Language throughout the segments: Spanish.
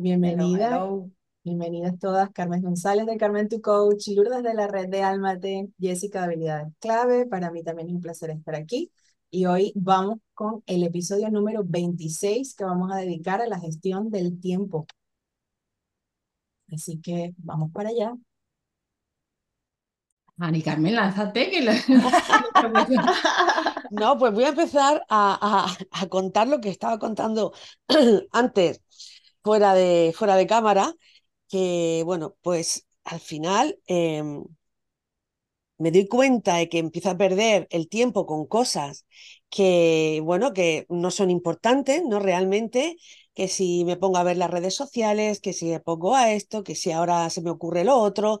Bienvenida. Hello, hello. Bienvenidas todas. Carmen González de Carmen Tu Coach, Lourdes de la red de Almate, Jessica de Habilidades Clave. Para mí también es un placer estar aquí. Y hoy vamos con el episodio número 26 que vamos a dedicar a la gestión del tiempo. Así que vamos para allá. Ani Carmen, lánzate que lo- No, pues voy a empezar a, a- a contar lo que estaba contando antes, fuera de, fuera de cámara, que bueno, pues al final em, me doy cuenta de que empiezo a perder el tiempo con cosas que, bueno, que no son importantes, ¿no? Realmente, que si me pongo a ver las redes sociales, que si me pongo a esto, que si ahora se me ocurre lo otro.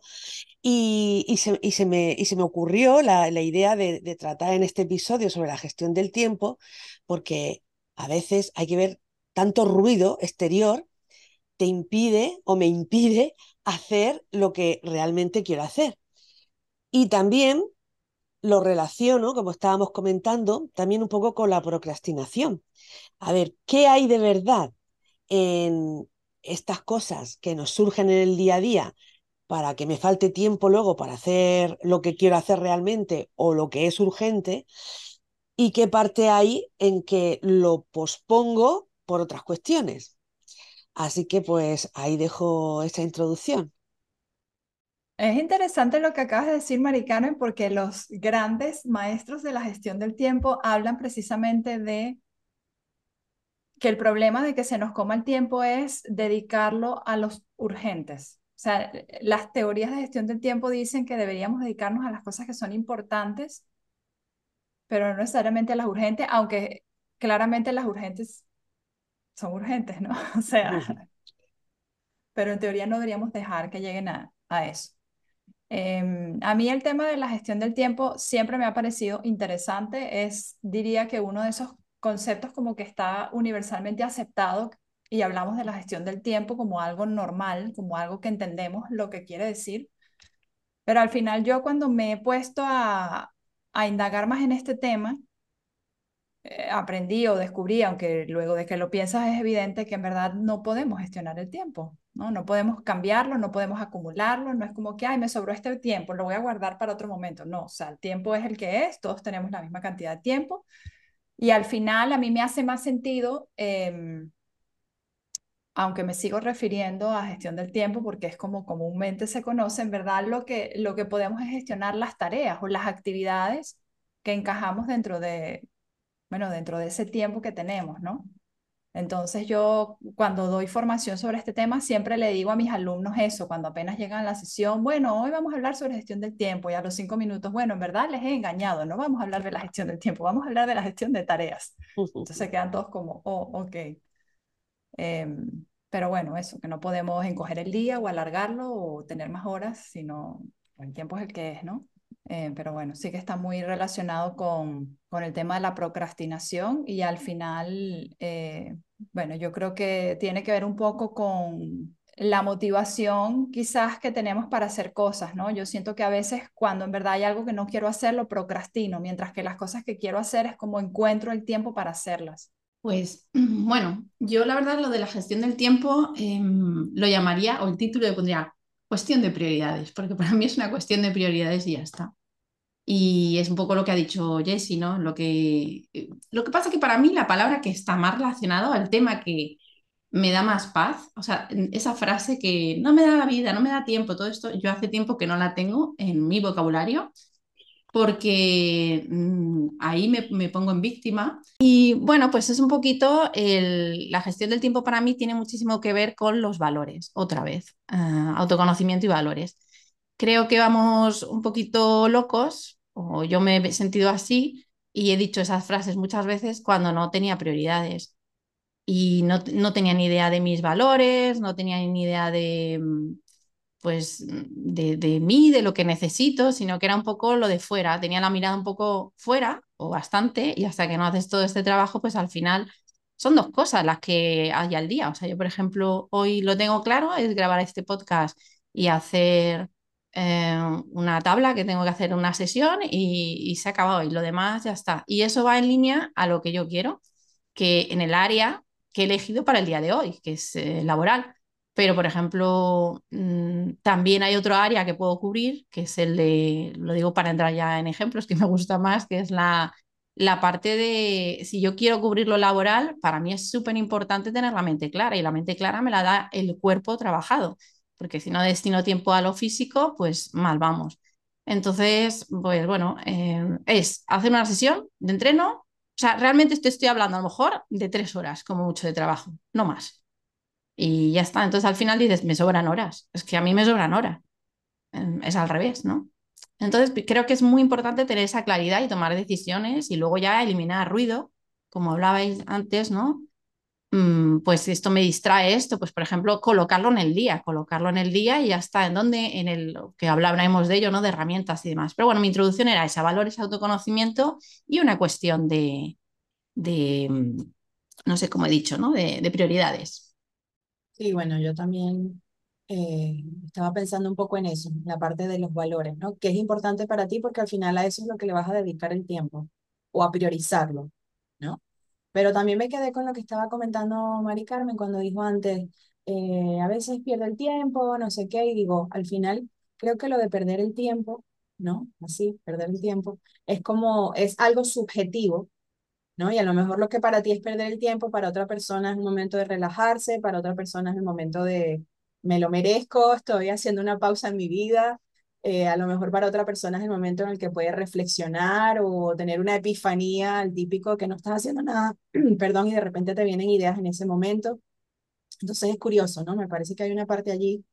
Y, y se, y se me, y se me ocurrió la, la idea de, de tratar en este episodio sobre la gestión del tiempo, porque a veces hay que ver tanto ruido exterior te impide o me impide hacer lo que realmente quiero hacer. Y también lo relaciono, como estábamos comentando, también un poco con la procrastinación. A ver, ¿qué hay de verdad en estas cosas que nos surgen en el día a día para que me falte tiempo luego para hacer lo que quiero hacer realmente o lo que es urgente? ¿Y qué parte hay en que lo pospongo por otras cuestiones? Así que pues ahí dejo esta introducción. Es interesante lo que acabas de decir, Mari Carmen, porque los grandes maestros de la gestión del tiempo hablan precisamente de que el problema de que se nos coma el tiempo es dedicarlo a los urgentes. O sea, las teorías de gestión del tiempo dicen que deberíamos dedicarnos a las cosas que son importantes, pero no necesariamente a las urgentes, aunque claramente las urgentes son urgentes, ¿no? O sea, pero en teoría no deberíamos dejar que lleguen a, a eso. Em, a mí el tema de la gestión del tiempo siempre me ha parecido interesante. Es, diría que uno de esos conceptos como que está universalmente aceptado y hablamos de la gestión del tiempo como algo normal, como algo que entendemos lo que quiere decir. Pero al final yo cuando me he puesto a, a indagar más en este tema, eh, aprendí o descubrí, aunque luego de que lo piensas es evidente que en verdad no podemos gestionar el tiempo, ¿no? No podemos cambiarlo, no podemos acumularlo, no es como que, ay, me sobró este tiempo, lo voy a guardar para otro momento. No, o sea, el tiempo es el que es, todos tenemos la misma cantidad de tiempo y al final a mí me hace más sentido, em, aunque me sigo refiriendo a gestión del tiempo porque es como comúnmente se conoce, en verdad lo que, lo que podemos es gestionar las tareas o las actividades que encajamos dentro de, bueno, dentro de ese tiempo que tenemos, ¿no? Entonces yo cuando doy formación sobre este tema siempre le digo a mis alumnos eso, cuando apenas llegan a la sesión, bueno, hoy vamos a hablar sobre gestión del tiempo y a los cinco minutos, bueno, en verdad les he engañado, no vamos a hablar de la gestión del tiempo, vamos a hablar de la gestión de tareas. Entonces se quedan todos como, oh, ok. Em, pero bueno, eso, que no podemos encoger el día o alargarlo o tener más horas, sino el tiempo es el que es, ¿no? Eh, pero bueno, sí que está muy relacionado con, con el tema de la procrastinación y al final, eh, bueno, yo creo que tiene que ver un poco con la motivación quizás que tenemos para hacer cosas, ¿no? Yo siento que a veces cuando en verdad hay algo que no quiero hacer, lo procrastino, mientras que las cosas que quiero hacer es como encuentro el tiempo para hacerlas. Pues bueno, yo la verdad lo de la gestión del tiempo em, lo llamaría, o el título le pondría cuestión de prioridades, porque para mí es una cuestión de prioridades y ya está. Y es un poco lo que ha dicho Jessie, ¿no? Lo que, eh, lo que pasa que para mí la palabra que está más relacionado al tema que me da más paz, o sea, esa frase que no me da la vida, no me da tiempo, todo esto, yo hace tiempo que no la tengo en mi vocabulario porque mmm, ahí me, me, pongo en víctima. Y bueno, pues es un poquito, el, la gestión del tiempo para mí tiene muchísimo que ver con los valores, otra vez, uh, autoconocimiento y valores. Creo que vamos un poquito locos, o yo me he sentido así, y he dicho esas frases muchas veces cuando no tenía prioridades. y no, no tenía ni idea de mis valores, no tenía ni idea de, mm, pues, de, de, mí, de lo que necesito, sino que era un poco lo de fuera, tenía la mirada un poco fuera o bastante y hasta que no haces todo este trabajo, pues al final son dos cosas las que hay al día. O sea, yo, por ejemplo, hoy lo tengo claro, es grabar este podcast y hacer eh, una tabla que tengo que hacer una sesión y, y se ha acabado y lo demás ya está. Y eso va en línea a lo que yo quiero, que en el área que he elegido para el día de hoy, que es eh, laboral. Pero, por ejemplo, mmm, también hay otro área que puedo cubrir, que es el de, lo digo para entrar ya en ejemplos, que me gusta más, que es la, la parte de, si yo quiero cubrir lo laboral, para mí es súper importante tener la mente clara y la mente clara me la da el cuerpo trabajado, porque si no destino tiempo a lo físico, pues mal vamos. Entonces, pues bueno, eh, es hacer una sesión de entreno, o sea, realmente te estoy hablando a lo mejor de tres horas como mucho de trabajo, no más. Y ya está. Entonces al final dices, me sobran horas. Es que a mí me sobran horas. Em, es al revés, ¿no? Entonces creo que es muy importante tener esa claridad y tomar decisiones y luego ya eliminar ruido, como hablabais antes, ¿no? Mm, pues esto me distrae esto, pues por ejemplo, colocarlo en el día, colocarlo en el día y ya está, en donde, en el que hablábamos de ello, ¿no? De herramientas y demás. Pero bueno, mi introducción era esa, valores, autoconocimiento y una cuestión de, de mm, no sé cómo he dicho, ¿no? De, de prioridades. Sí, bueno, yo también eh, estaba pensando un poco en eso, la parte de los valores, ¿no? Que es importante para ti porque al final a eso es lo que le vas a dedicar el tiempo o a priorizarlo, ¿no? Pero también me quedé con lo que estaba comentando Mari Carmen cuando dijo antes, eh, a veces pierde el tiempo, no sé qué, y digo, al final creo que lo de perder el tiempo, ¿no? Así, perder el tiempo, es como, es algo subjetivo, ¿no? Y a lo mejor lo que para ti es perder el tiempo, para otra persona es el momento de relajarse, para otra persona es el momento de, me lo merezco, estoy haciendo una pausa en mi vida, eh, a lo mejor para otra persona es el momento en el que puede reflexionar o tener una epifanía, el típico que no estás haciendo nada, perdón, y de repente te vienen ideas en ese momento. Entonces es curioso, ¿no? Me parece que hay una parte allí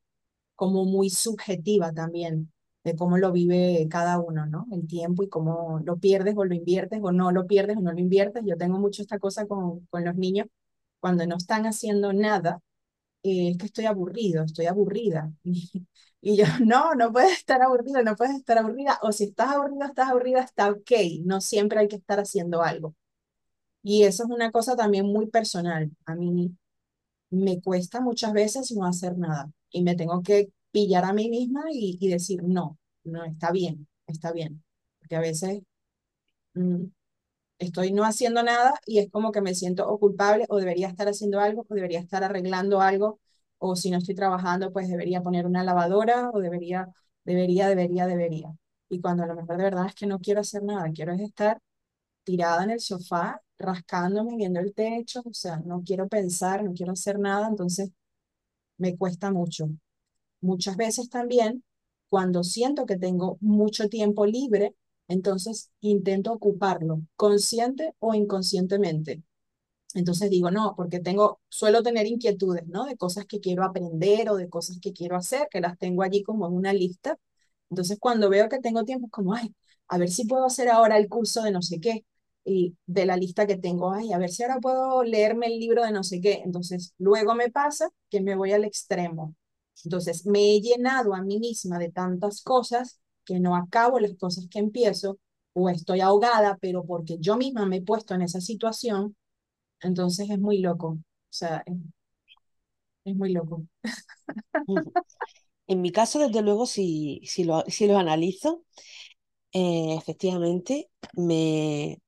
como muy subjetiva también de cómo lo vive cada uno, ¿no? El tiempo y cómo lo pierdes o lo inviertes o no lo pierdes o no lo inviertes. Yo tengo mucho esta cosa con, con los niños, cuando no están haciendo nada, eh, es que estoy aburrido, estoy aburrida. Y yo, no, no puedes estar aburrido, no puedes estar aburrida. O si estás aburrido, estás aburrida, está ok. No siempre hay que estar haciendo algo. Y eso es una cosa también muy personal. A mí me cuesta muchas veces no hacer nada. Y me tengo que pillar a mí misma y, decir, no, no, está bien, está bien. Porque a veces mmm, estoy no haciendo nada y es como que me siento o culpable o debería estar haciendo algo o debería estar arreglando algo o si no estoy trabajando, pues debería poner una lavadora o debería, debería, debería, debería. Y cuando a lo mejor de verdad es que no quiero hacer nada, quiero es estar tirada en el sofá, rascándome, viendo el techo, o sea, no quiero pensar, no quiero hacer nada, entonces me cuesta mucho. Muchas veces también, cuando siento que tengo mucho tiempo libre, entonces intento ocuparlo, consciente o inconscientemente. Entonces digo, no, porque tengo, suelo tener inquietudes, ¿no? De cosas que quiero aprender o de cosas que quiero hacer, que las tengo allí como en una lista. Entonces cuando veo que tengo tiempo, es como, ay, a ver si puedo hacer ahora el curso de no sé qué. Y de la lista que tengo, ay, a ver si ahora puedo leerme el libro de no sé qué. Entonces luego me pasa que me voy al extremo. Entonces me he llenado a mí misma de tantas cosas que no acabo las cosas que empiezo o estoy ahogada, pero porque yo misma me he puesto en esa situación entonces es muy loco, o sea, es, muy loco. En mi caso, desde luego, si, si, lo, si lo analizo, eh, efectivamente me,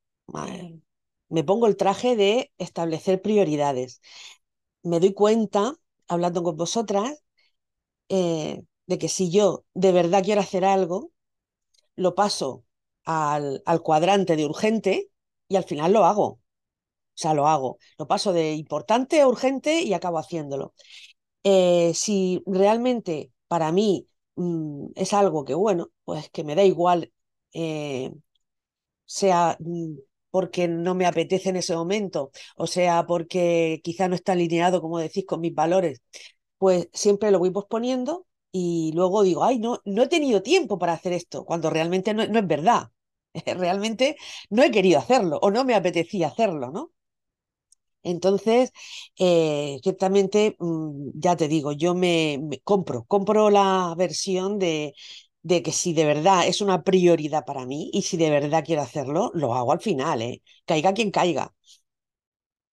me pongo el traje de establecer prioridades. Me doy cuenta, hablando con vosotras, eh, de que si yo de verdad quiero hacer algo, lo paso al, al cuadrante de urgente y al final lo hago. O sea, lo hago. Lo paso de importante a urgente y acabo haciéndolo. Eh, si realmente para mí mmm, es algo que, bueno, pues que me da igual, eh, sea mmm, porque no me apetece en ese momento, o sea porque quizá no está alineado, como decís, con mis valores, pues siempre lo voy posponiendo y luego digo, ay, no, no he tenido tiempo para hacer esto, cuando realmente no, no es verdad. Realmente no he querido hacerlo o no me apetecía hacerlo, ¿no? Entonces, eh, ciertamente, mm, ya te digo, yo me, compro, compro la versión de, de que si de verdad es una prioridad para mí y si de verdad quiero hacerlo, lo hago al final, ¿eh? Caiga quien caiga.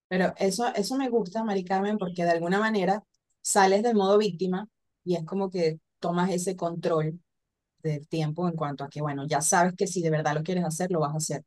Pero eso, eso me gusta, Mari Carmen, porque de alguna manera sales del modo víctima y es como que tomas ese control del tiempo en cuanto a que, bueno, ya sabes que si de verdad lo quieres hacer, lo vas a hacer.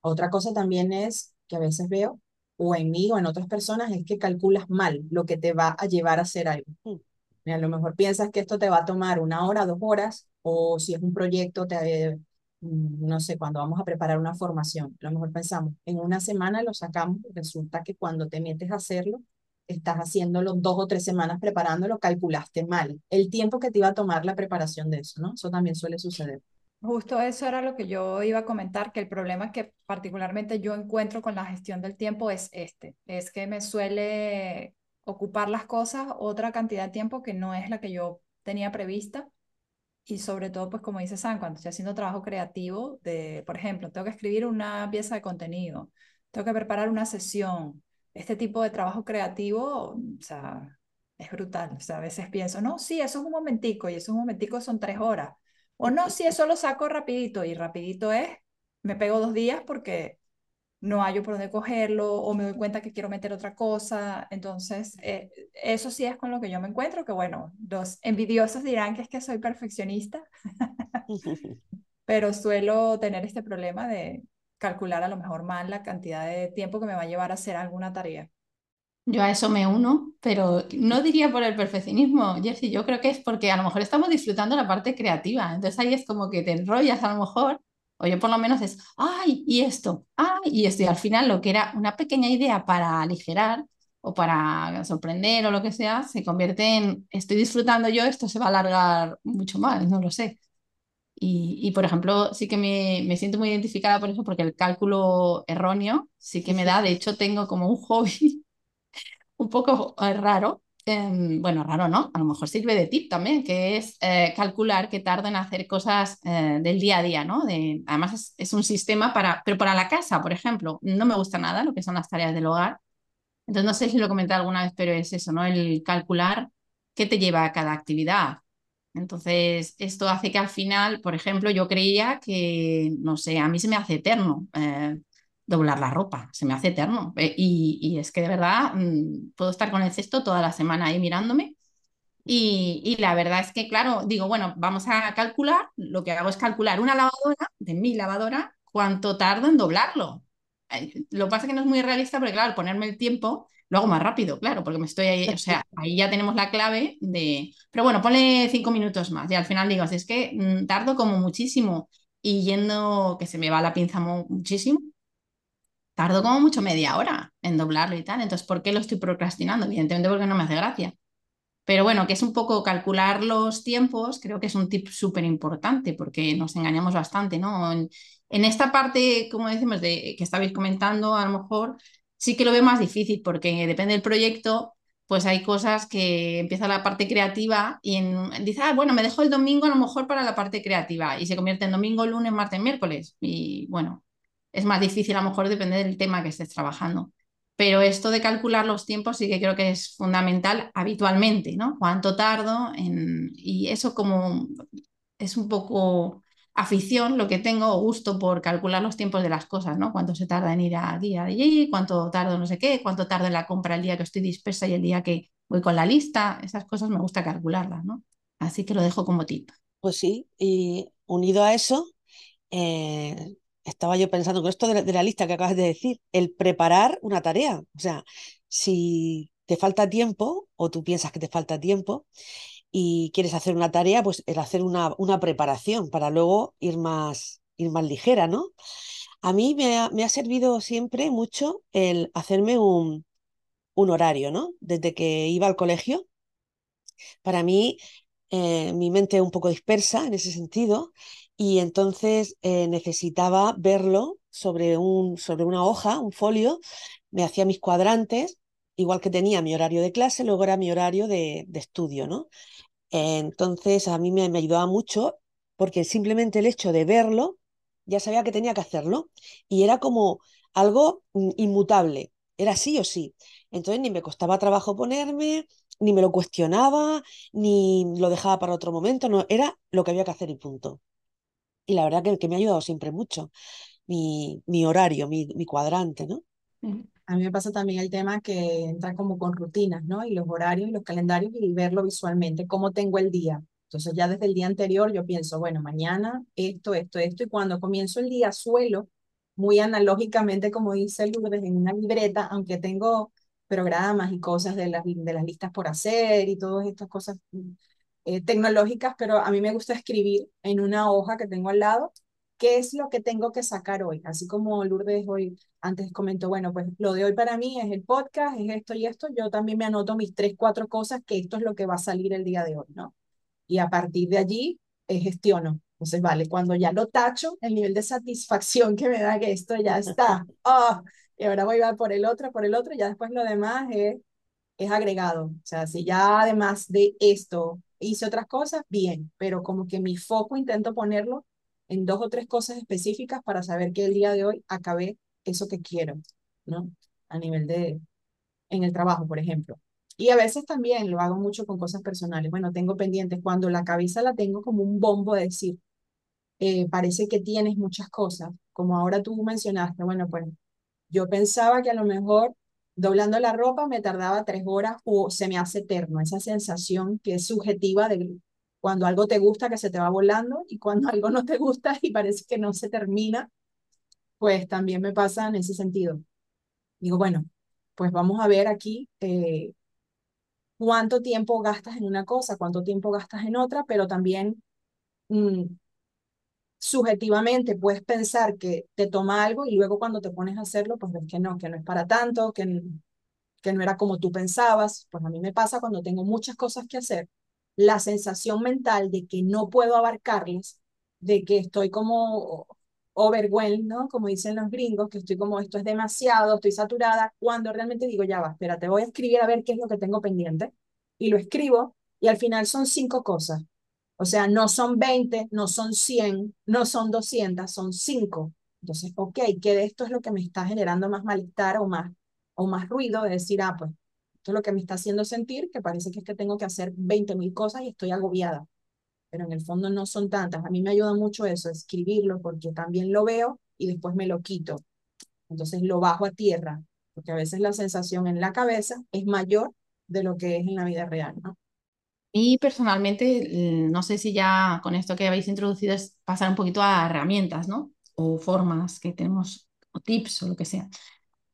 Otra cosa también es que a veces veo, o en mí o en otras personas, es que calculas mal lo que te va a llevar a hacer algo. Mm. Y A lo mejor piensas que esto te va a tomar una hora, dos horas, o si es un proyecto, te, mm, no sé, cuando vamos a preparar una formación, a lo mejor pensamos, en una semana lo sacamos, resulta que cuando te metes a hacerlo, estás haciéndolo dos o tres semanas preparándolo, calculaste mal el tiempo que te iba a tomar la preparación de eso, ¿no? Eso también suele suceder. Justo eso era lo que yo iba a comentar, que el problema que particularmente yo encuentro con la gestión del tiempo es este, es que me suele ocupar las cosas otra cantidad de tiempo que no es la que yo tenía prevista. Y sobre todo, pues como dice San, cuando estoy haciendo trabajo creativo, de, por ejemplo, tengo que escribir una pieza de contenido, tengo que preparar una sesión, este tipo de trabajo creativo, o sea, es brutal. O sea, a veces pienso, no, sí, eso es un momentico y esos momentico son tres horas. O no, sí, eso lo saco rapidito y rapidito es, me pego dos días porque no hallo por dónde cogerlo o me doy cuenta que quiero meter otra cosa. Entonces, eh, eso sí es con lo que yo me encuentro, que bueno, los envidiosos dirán que es que soy perfeccionista, pero suelo tener este problema de calcular a lo mejor mal la cantidad de tiempo que me va a llevar a hacer alguna tarea. Yo a eso me uno, pero no diría por el perfeccionismo, Jessie, yo creo que es porque a lo mejor estamos disfrutando la parte creativa, entonces ahí es como que te enrollas a lo mejor, o yo por lo menos es, ay, y esto, ay, y esto, y al final lo que era una pequeña idea para aligerar o para sorprender o lo que sea, se convierte en, estoy disfrutando yo, esto se va a alargar mucho más, no lo sé. Y, y, por ejemplo, sí que me, me siento muy identificada por eso, porque el cálculo erróneo sí que me da, de hecho tengo como un hobby un poco eh, raro, em, bueno, raro no, a lo mejor sirve de tip también, que es eh, calcular qué tardo en hacer cosas eh, del día a día, ¿no? De, además es, es, un sistema para, pero para la casa, por ejemplo, no me gusta nada lo que son las tareas del hogar. Entonces, no sé si lo comenté alguna vez, pero es eso, ¿no? El calcular qué te lleva a cada actividad. Entonces, esto hace que al final, por ejemplo, yo creía que, no sé, a mí se me hace eterno. Eh, doblar la ropa, se me hace eterno. Eh, y, es que de verdad mmm, puedo estar con el cesto toda la semana ahí mirándome. Y, y, la verdad es que, claro, digo, bueno, vamos a calcular, lo que hago es calcular una lavadora, de mi lavadora, cuánto tardo en doblarlo. Lo que pasa es que no es muy realista porque, claro, ponerme el tiempo lo hago más rápido, claro, porque me estoy ahí, o sea, ahí ya tenemos la clave de, pero bueno, ponle cinco minutos más y al final digo, es que mmm, tardo como muchísimo y yendo, que se me va la pinza muchísimo, tardo como mucho media hora en doblarlo y tal. Entonces, ¿por qué lo estoy procrastinando? Evidentemente porque no me hace gracia. Pero bueno, que es un poco calcular los tiempos, creo que es un tip súper importante porque nos engañamos bastante, ¿no? En, en, esta parte, como decimos, de que estabais comentando, a lo mejor sí que lo veo más difícil porque depende del proyecto, pues hay cosas que empieza la parte creativa y en, dice, ah, bueno, me dejo el domingo a lo mejor para la parte creativa y se convierte en domingo, lunes, martes, miércoles. Y bueno, es más difícil, a lo mejor depende del tema que estés trabajando. Pero esto de calcular los tiempos sí que creo que es fundamental habitualmente, ¿no? ¿Cuánto tardo? En... Y eso como es un poco afición lo que tengo, o gusto por calcular los tiempos de las cosas, ¿no? Cuánto se tarda en ir a día de allí, cuánto tardo no sé qué, cuánto tarda en la compra el día que estoy dispersa y el día que voy con la lista, esas cosas me gusta calcularlas, ¿no? Así que lo dejo como tip. Pues sí, y unido a eso, eh, estaba yo pensando con esto de la, de la, lista que acabas de decir, el preparar una tarea. O sea, si te falta tiempo o tú piensas que te falta tiempo y quieres hacer una tarea, pues el hacer una, una preparación para luego ir más, ir más ligera, ¿no? A mí me ha, me ha servido siempre mucho el hacerme un, un horario, ¿no? Desde que iba al colegio. Para mí, eh, mi mente es un poco dispersa en ese sentido y entonces eh, necesitaba verlo sobre, un, sobre una hoja, un folio, me hacía mis cuadrantes, igual que tenía mi horario de clase, luego era mi horario de, de estudio, ¿no? Entonces a mí me, me, ayudaba mucho porque simplemente el hecho de verlo, ya sabía que tenía que hacerlo y era como algo mm, inmutable. era sí o sí. Entonces ni me costaba trabajo ponerme, ni me lo cuestionaba, ni lo dejaba para otro momento, no, era lo que había que hacer y punto. Y la verdad que, que me ha ayudado siempre mucho mi, mi horario, mi, mi cuadrante, ¿no? A mí me pasa también el tema que entra como con rutinas, ¿no? Y los horarios, los calendarios y verlo visualmente, cómo tengo el día. Entonces ya desde el día anterior yo pienso, bueno, mañana esto, esto, esto, y cuando comienzo el día suelo, muy analógicamente, como dice Lourdes, en una libreta, aunque tengo programas y cosas de las, de las listas por hacer y todas estas cosas eh, tecnológicas, pero a mí me gusta escribir en una hoja que tengo al lado qué es lo que tengo que sacar hoy. Así como Lourdes hoy antes comentó, bueno, pues lo de hoy para mí es el podcast, es esto y esto, yo también me anoto mis tres, cuatro cosas que esto es lo que va a salir el día de hoy, ¿no? Y a partir de allí eh, gestiono. Entonces, vale, cuando ya lo tacho, el nivel de satisfacción que me da que esto ya está, oh, y ahora voy a por el otro, por el otro, y ya después lo demás es, es agregado. O sea, si ya además de esto hice otras cosas, bien, pero como que mi foco intento ponerlo en dos o tres cosas específicas para saber que el día de hoy acabé eso que quiero, ¿no? A nivel de, en el trabajo, por ejemplo. Y a veces también lo hago mucho con cosas personales. Bueno, tengo pendientes cuando la cabeza la tengo como un bombo de decir, eh, parece que tienes muchas cosas, como ahora tú mencionaste, bueno, pues yo pensaba que a lo mejor doblando la ropa me tardaba tres horas o se me hace eterno, esa sensación que es subjetiva de cuando algo te gusta que se te va volando y cuando algo no te gusta y parece que no se termina, pues también me pasa en ese sentido. Digo, bueno, pues vamos a ver aquí eh, cuánto tiempo gastas en una cosa, cuánto tiempo gastas en otra, pero también mm, subjetivamente puedes pensar que te toma algo y luego cuando te pones a hacerlo, pues ves que no, que no es para tanto, que, que no era como tú pensabas. Pues a mí me pasa cuando tengo muchas cosas que hacer, la sensación mental de que no puedo abarcarlas, de que estoy como overwhelmed, ¿no? Como dicen los gringos, que estoy como esto es demasiado, estoy saturada, cuando realmente digo, ya va, espera, te voy a escribir a ver qué es lo que tengo pendiente, y lo escribo, y al final son cinco cosas. O sea, no son 20, no son 100, no son 200, son 5. Entonces, ok, ¿qué de esto es lo que me está generando más malestar o más, o más ruido? De decir, ah, pues, esto es lo que me está haciendo sentir, que parece que es que tengo que hacer 20 mil cosas y estoy agobiada. Pero en el fondo no son tantas. A mí me ayuda mucho eso, escribirlo, porque también lo veo y después me lo quito. Entonces lo bajo a tierra, porque a veces la sensación en la cabeza es mayor de lo que es en la vida real, ¿no? Y personalmente, mm, no sé si ya con esto que habéis introducido es pasar un poquito a herramientas, ¿no? O formas que tenemos, o tips o lo que sea.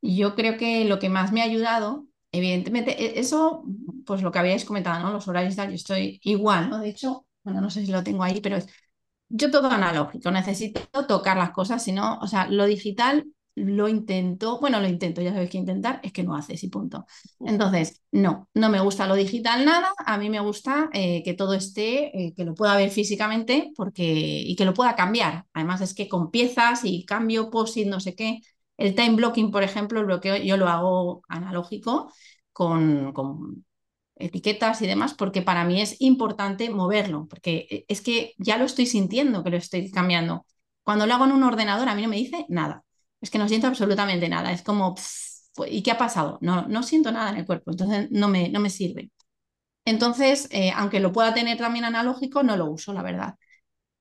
Yo creo que lo que más me ha ayudado, evidentemente, e, eso, pues lo que habíais comentado, ¿no? Los horarios tal, yo estoy igual, ¿no? De hecho, bueno, no sé si lo tengo ahí, pero es yo todo analógico, necesito tocar las cosas, si no, o sea, lo digital lo intento, bueno, lo intento, ya sabéis que intentar es que no haces y punto. Entonces, no, no me gusta lo digital nada, a mí me gusta eh, que todo esté, eh, que lo pueda ver físicamente porque, y que lo pueda cambiar. Además es que con piezas y cambio, post no sé qué, el time blocking, por ejemplo, el bloqueo yo lo hago analógico con, con etiquetas y demás, porque para mí es importante moverlo, porque eh, es que ya lo estoy sintiendo que lo estoy cambiando. Cuando lo hago en un ordenador a mí no me dice nada es que no siento absolutamente nada. Es como, ¿y qué ha pasado? No, no siento nada en el cuerpo, entonces no me, no me sirve. Entonces, eh, aunque lo pueda tener también analógico, no lo uso, la verdad.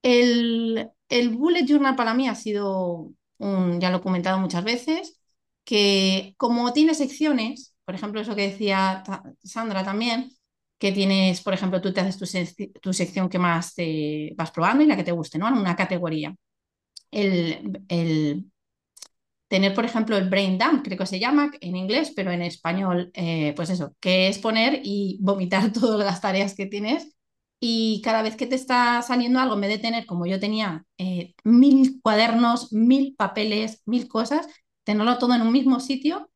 El, el bullet journal para mí ha sido, un, ya lo he comentado muchas veces, que como tiene secciones, por ejemplo, eso que decía Sandra también, que tienes, por ejemplo, tú te haces tu, sección que más te vas probando y la que te guste, ¿no? En una categoría. El, el tener, por ejemplo, el brain dump, creo que se llama en inglés, pero en español, eh, pues eso, que es poner y vomitar todas las tareas que tienes. Y cada vez que te está saliendo algo, en vez de tener, como yo tenía, eh, mil cuadernos, mil papeles, mil cosas, tenerlo todo en un mismo sitio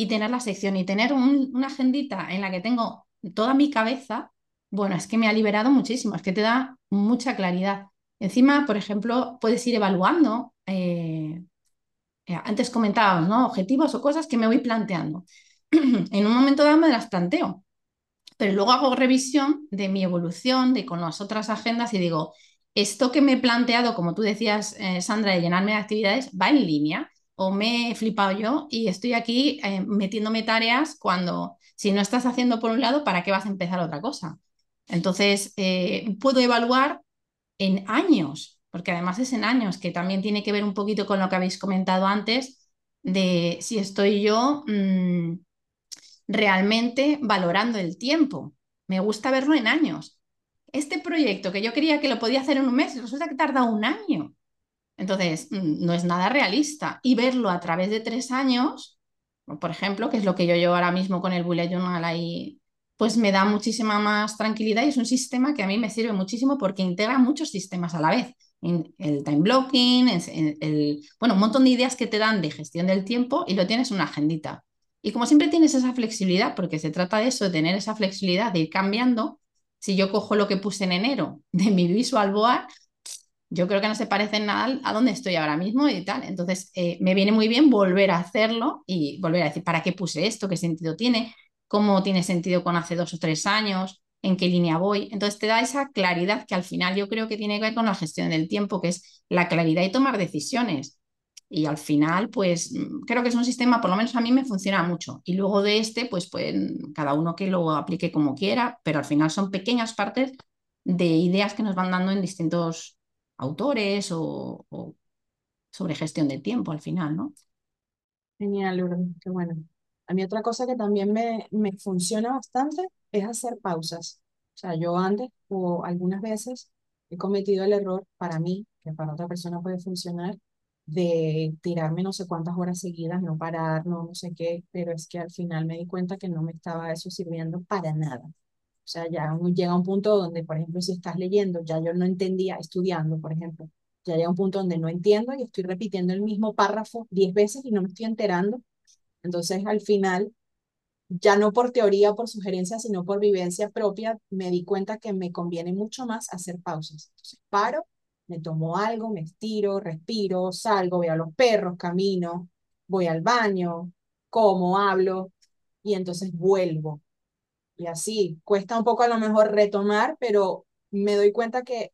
y tener la sección y tener una agendita en la que tengo toda mi cabeza, bueno, es que me ha liberado muchísimo, es que te da mucha claridad. Encima, por ejemplo, puedes ir evaluando eh, eh, antes comentábamos, ¿no? Objetivos o cosas que me voy planteando. en un momento dado me las planteo, pero luego hago revisión de mi evolución, de con las otras agendas y digo, esto que me he planteado, como tú decías, eh, Sandra, de llenarme de actividades, va en línea o me he flipado yo y estoy aquí eh, metiéndome tareas cuando si no estás haciendo por un lado, ¿para qué vas a empezar otra cosa? Entonces, eh, puedo evaluar en años, porque además es en años, que también tiene que ver un poquito con lo que habéis comentado antes, de si estoy yo mm, realmente valorando el tiempo. Me gusta verlo en años. Este proyecto que yo creía que lo podía hacer en un mes, resulta que tarda un año. Entonces, mm, no es nada realista. Y verlo a través de tres años, por ejemplo, que es lo que yo llevo ahora mismo con el Bullet Journal ahí, pues me da muchísima más tranquilidad y es un sistema que a mí me sirve muchísimo porque integra muchos sistemas a la vez. El time blocking, el, bueno, un montón de ideas que te dan de gestión del tiempo y lo tienes en una agendita. Y como siempre tienes esa flexibilidad, porque se trata de eso, de tener esa flexibilidad, de ir cambiando, si yo cojo lo que puse en enero de mi Visual Board, yo creo que no se parece en nada a donde estoy ahora mismo y tal. Entonces, eh, me viene muy bien volver a hacerlo y volver a decir, ¿para qué puse esto? ¿Qué sentido tiene? ¿Cómo tiene sentido con hace dos o tres años? ¿En qué línea voy? Entonces, te da esa claridad que al final yo creo que tiene que ver con la gestión del tiempo, que es la claridad y tomar decisiones. Y al final, pues mm, creo que es un sistema, por lo menos a mí me funciona mucho. Y luego de este, pues, pues cada uno que lo aplique como quiera, pero al final son pequeñas partes de ideas que nos van dando en distintos autores o, sobre gestión del tiempo al final, ¿no? Genial, Lourdes, qué bueno. A mí otra cosa que también me, me funciona bastante es hacer pausas. O sea, yo antes o algunas veces he cometido el error para mí, que para otra persona puede funcionar, de tirarme no sé cuántas horas seguidas, no parar, no, no sé qué, pero es que al final me di cuenta que no me estaba eso sirviendo para nada. O sea, ya llega un punto donde, por ejemplo, si estás leyendo, ya yo no entendía, estudiando, por ejemplo, ya llega un punto donde no entiendo y estoy repitiendo el mismo párrafo diez veces y no me estoy enterando. Entonces, al final, ya no por teoría, por sugerencia, sino por vivencia propia, me di cuenta que me conviene mucho más hacer pausas. Entonces, paro, me tomo algo, me estiro, respiro, salgo, voy a los perros, camino, voy al baño, como, hablo y entonces vuelvo. Y así, cuesta un poco a lo mejor retomar, pero me doy cuenta que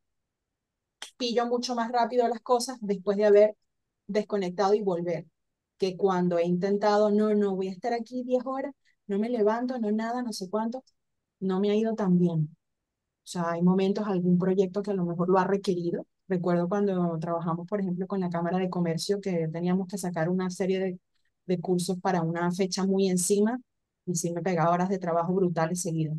pillo mucho más rápido las cosas después de haber desconectado y volver, que cuando he intentado, no, no, voy a estar aquí 10 horas, no me levanto, no nada, no sé cuánto, no me ha ido tan bien. O sea, hay momentos, algún proyecto que a lo mejor lo ha requerido, Recuerdo cuando trabajamos, por ejemplo, con la Cámara de Comercio, que teníamos que sacar una serie de, de cursos para una fecha muy encima y sí me pegaba horas de trabajo brutales seguidas.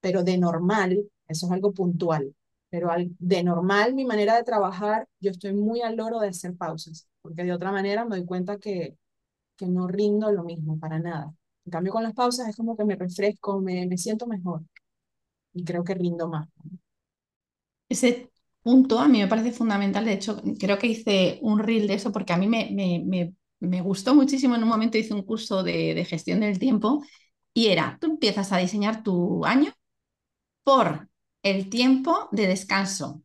Pero de normal, eso es algo puntual, pero al, de normal mi manera de trabajar, yo estoy muy al loro de hacer pausas, porque de otra manera me doy cuenta que, que no rindo lo mismo para nada. En cambio, con las pausas es como que me refresco, me, me siento mejor y creo que rindo más. Ese punto a mí me parece fundamental. De hecho, creo que hice un reel de eso porque a mí me, me, me, gustó muchísimo. En un momento hice un curso de, de gestión del tiempo y era, tú empiezas a diseñar tu año por el tiempo de descanso.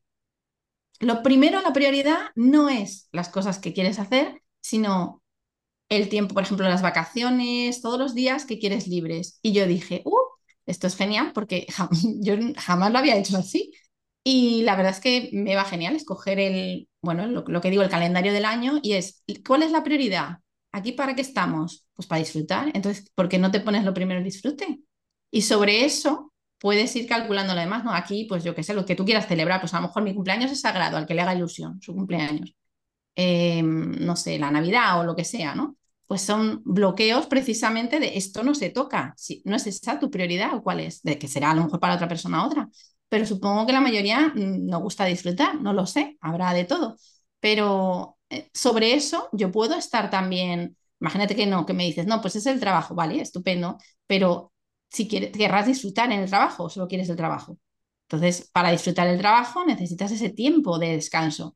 Lo primero, la prioridad no es las cosas que quieres hacer, sino el tiempo, por ejemplo, las vacaciones, todos los días que quieres libres. Y yo dije, uh, esto es genial porque yo jamás lo había hecho así. Y la verdad es que me va genial escoger el, bueno, lo, que digo, el calendario del año y es, ¿cuál es la prioridad? ¿Aquí para qué estamos? Pues para disfrutar. Entonces, ¿por qué no te pones lo primero el disfrute? Y sobre eso puedes ir calculando lo demás, ¿no? Aquí, pues yo qué sé, lo que tú quieras celebrar, pues a lo mejor mi cumpleaños es sagrado, al que le haga ilusión, su cumpleaños. Em, no sé, la Navidad o lo que sea, ¿no? Pues son bloqueos precisamente de esto no se toca. Si no es esa tu prioridad, ¿o cuál es? De que será a lo mejor para otra persona otra pero supongo que la mayoría mm, nos gusta disfrutar, no lo sé, habrá de todo. Pero sobre eso yo puedo estar también, imagínate que no, que me dices, no, pues es el trabajo, vale, estupendo, pero si quieres, querrás disfrutar en el trabajo o solo quieres el trabajo. Entonces, para disfrutar el trabajo necesitas ese tiempo de descanso.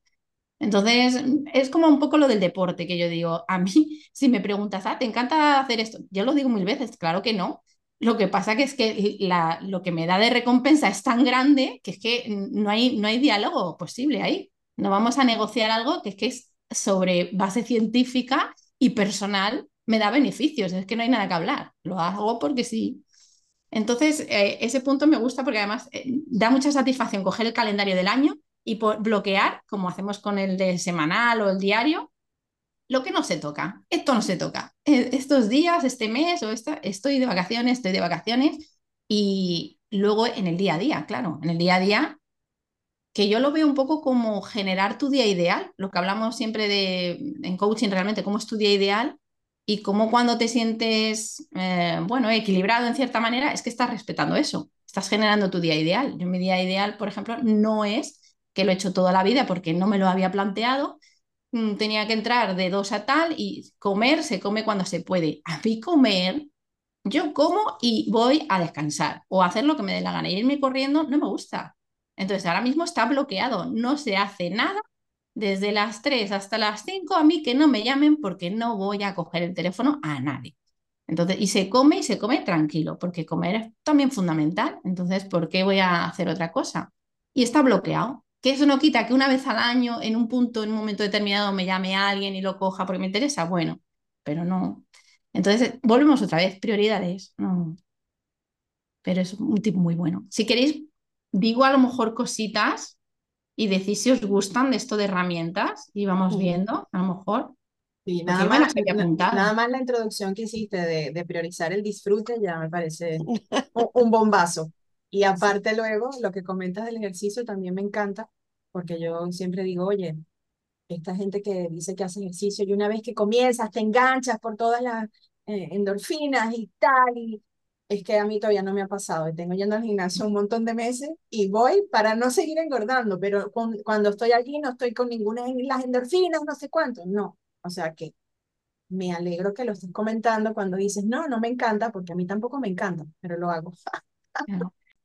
Entonces, es como un poco lo del deporte que yo digo, a mí, si me preguntas, ah, ¿te encanta hacer esto? Yo lo digo mil veces, claro que no, lo que pasa que es que la, lo que me da de recompensa es tan grande que es que no hay, no hay diálogo posible ahí. No vamos a negociar algo que es que es sobre base científica y personal me da beneficios. Es que no hay nada que hablar. Lo hago porque sí. Entonces, eh, ese punto me gusta porque además eh, da mucha satisfacción coger el calendario del año y bloquear, como hacemos con el del semanal o el diario, lo que no se toca, esto no se toca. E, estos días, este mes o esta, estoy de vacaciones, estoy de vacaciones y luego en el día a día, claro, en el día a día, que yo lo veo un poco como generar tu día ideal, lo que hablamos siempre de en coaching realmente, cómo es tu día ideal y cómo cuando te sientes, eh, bueno, equilibrado en cierta manera, es que estás respetando eso, estás generando tu día ideal. Yo mi día ideal, por ejemplo, no es que lo he hecho toda la vida porque no me lo había planteado, mm, tenía que entrar de dos a tal y comer se come cuando se puede. A mí comer, yo como y voy a descansar o hacer lo que me dé la gana. Y irme corriendo no me gusta. Entonces ahora mismo está bloqueado, no se hace nada desde las 3 hasta las 5 a mí que no me llamen porque no voy a coger el teléfono a nadie. Entonces, y se come y se come tranquilo, porque comer es también fundamental. Entonces, ¿por qué voy a hacer otra cosa? Y está bloqueado. Que eso no quita que una vez al año, en un punto, en un momento determinado, me llame alguien y lo coja porque me interesa, bueno, pero no. Entonces, volvemos otra vez, prioridades. No. Pero es un tipo muy bueno. Si queréis, digo a lo mejor cositas y decís si os gustan de esto de herramientas y vamos viendo, a lo mejor. Sí, nada más, nada más, la introducción que hiciste de, de, priorizar el disfrute ya me parece un bombazo. Y aparte luego, lo que comentas del ejercicio también me encanta, porque yo siempre digo, oye, esta gente que dice que hace ejercicio y una vez que comienzas te enganchas por todas las eh, endorfinas y tal, y es que a mí todavía no me ha pasado. Tengo yendo al gimnasio un montón de meses y voy para no seguir engordando, pero cuando estoy aquí no estoy con ninguna de las endorfinas, no sé cuánto, no. O sea que me alegro que lo estés comentando cuando dices, no, no me encanta, porque a mí tampoco me encanta, pero lo hago.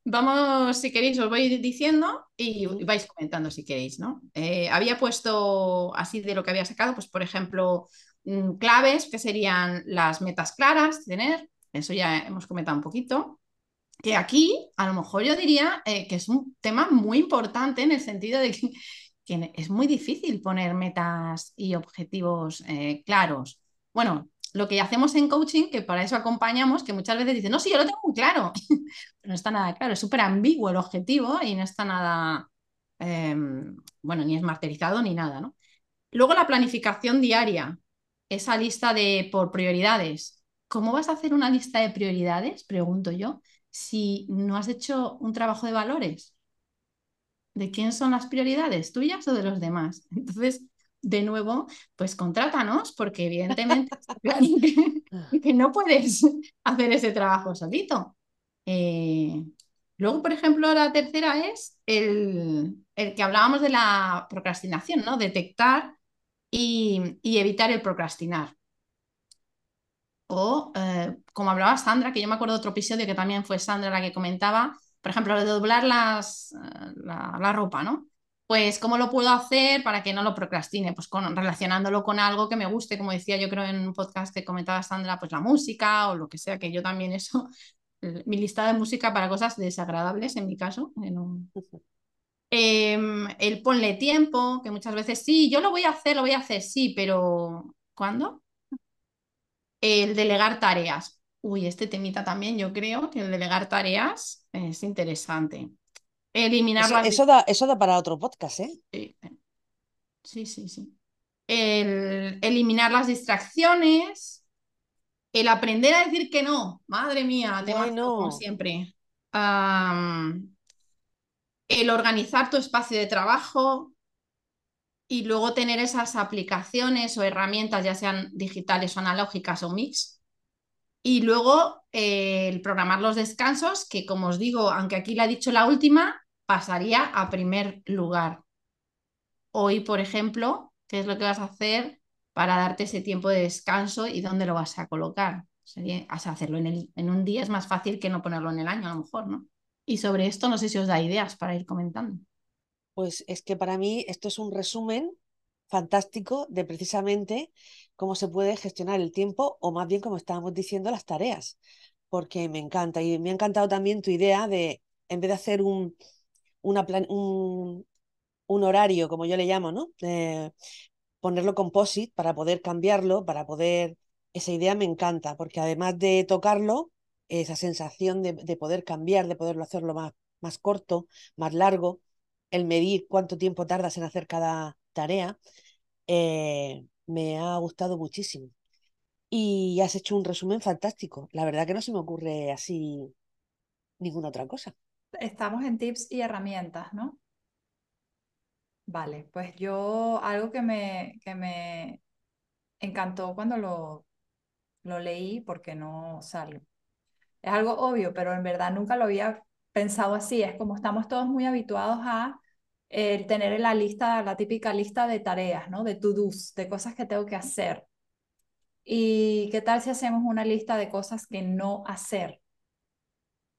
Vamos, si queréis, os voy diciendo y vais comentando si queréis, ¿no? Eh, había puesto así de lo que había sacado, pues por ejemplo, mm, claves que serían las metas claras, tener, eso ya hemos comentado un poquito, que aquí a lo mejor yo diría eh, que es un tema muy importante en el sentido de que, es muy difícil poner metas y objetivos eh, claros. Bueno, lo que hacemos en coaching, que para eso acompañamos, que muchas veces dicen, no, sí, yo lo tengo muy claro, no está nada claro, es súper ambiguo el objetivo y no está nada, em, bueno, ni es martirizado ni nada, ¿no? Luego la planificación diaria, esa lista de por prioridades. ¿Cómo vas a hacer una lista de prioridades? Pregunto yo, si no has hecho un trabajo de valores. ¿De quién son las prioridades? ¿Tuyas o de los demás? Entonces, de nuevo, pues contrátanos, porque evidentemente que, no puedes hacer ese trabajo solito. Eh, luego, por ejemplo, la tercera es el, el, que hablábamos de la procrastinación, ¿no? Detectar y, evitar el procrastinar. O, eh, como hablaba Sandra, que yo me acuerdo de otro episodio que también fue Sandra la que comentaba, por ejemplo, de doblar las, eh, la, la ropa, ¿no? pues ¿cómo lo puedo hacer para que no lo procrastine? Pues con, relacionándolo con algo que me guste, como decía yo creo en un podcast que comentaba Sandra, pues la música o lo que sea, que yo también eso, mi lista de música para cosas desagradables en mi caso. Em, el ponle tiempo, que muchas veces sí, yo lo voy a hacer, lo voy a hacer, sí, pero ¿cuándo? El delegar tareas. Uy, este temita también, yo creo que el delegar tareas es interesante. Eliminar eso, da, eso da para otro podcast, ¿eh? Sí, sí, sí. El, eliminar las distracciones, el aprender a decir que no, madre mía, tema como siempre. el organizar tu espacio de trabajo y luego tener esas aplicaciones o herramientas, ya sean digitales o analógicas o mix. Y luego eh, el programar los descansos, que como os digo, aunque aquí le ha dicho la última, pasaría a primer lugar. Hoy, por ejemplo, ¿qué es lo que vas a hacer para darte ese tiempo de descanso y dónde lo vas a colocar? Sería, hacerlo en, el, en un día es más fácil que no ponerlo en el año, a lo mejor, ¿no? Y sobre esto no sé si os da ideas para ir comentando. Pues es que para mí esto es un resumen fantástico de precisamente cómo se puede gestionar el tiempo o más bien como estábamos diciendo las tareas, porque me encanta y me ha encantado también tu idea de en vez de hacer un, un, horario, como yo le llamo, ¿no? ponerlo composite para poder cambiarlo, para poder... Esa idea me encanta, porque además de tocarlo, esa sensación de, poder cambiar, de poderlo hacerlo más, más corto, más largo, el medir cuánto tiempo tardas en hacer cada tarea, eh, me ha gustado muchísimo. Y has hecho un resumen fantástico. La verdad que no se me ocurre así ninguna otra cosa. Estamos en tips y herramientas, ¿no? Vale, pues yo algo que me, que me encantó cuando lo, lo leí, porque no salió. Es algo obvio, pero en verdad nunca lo había pensado así. Es como estamos todos muy habituados a el tener la lista, la típica lista de tareas, ¿no? De to-dos, de cosas que tengo que hacer. ¿Y qué tal si hacemos una lista de cosas que no hacer?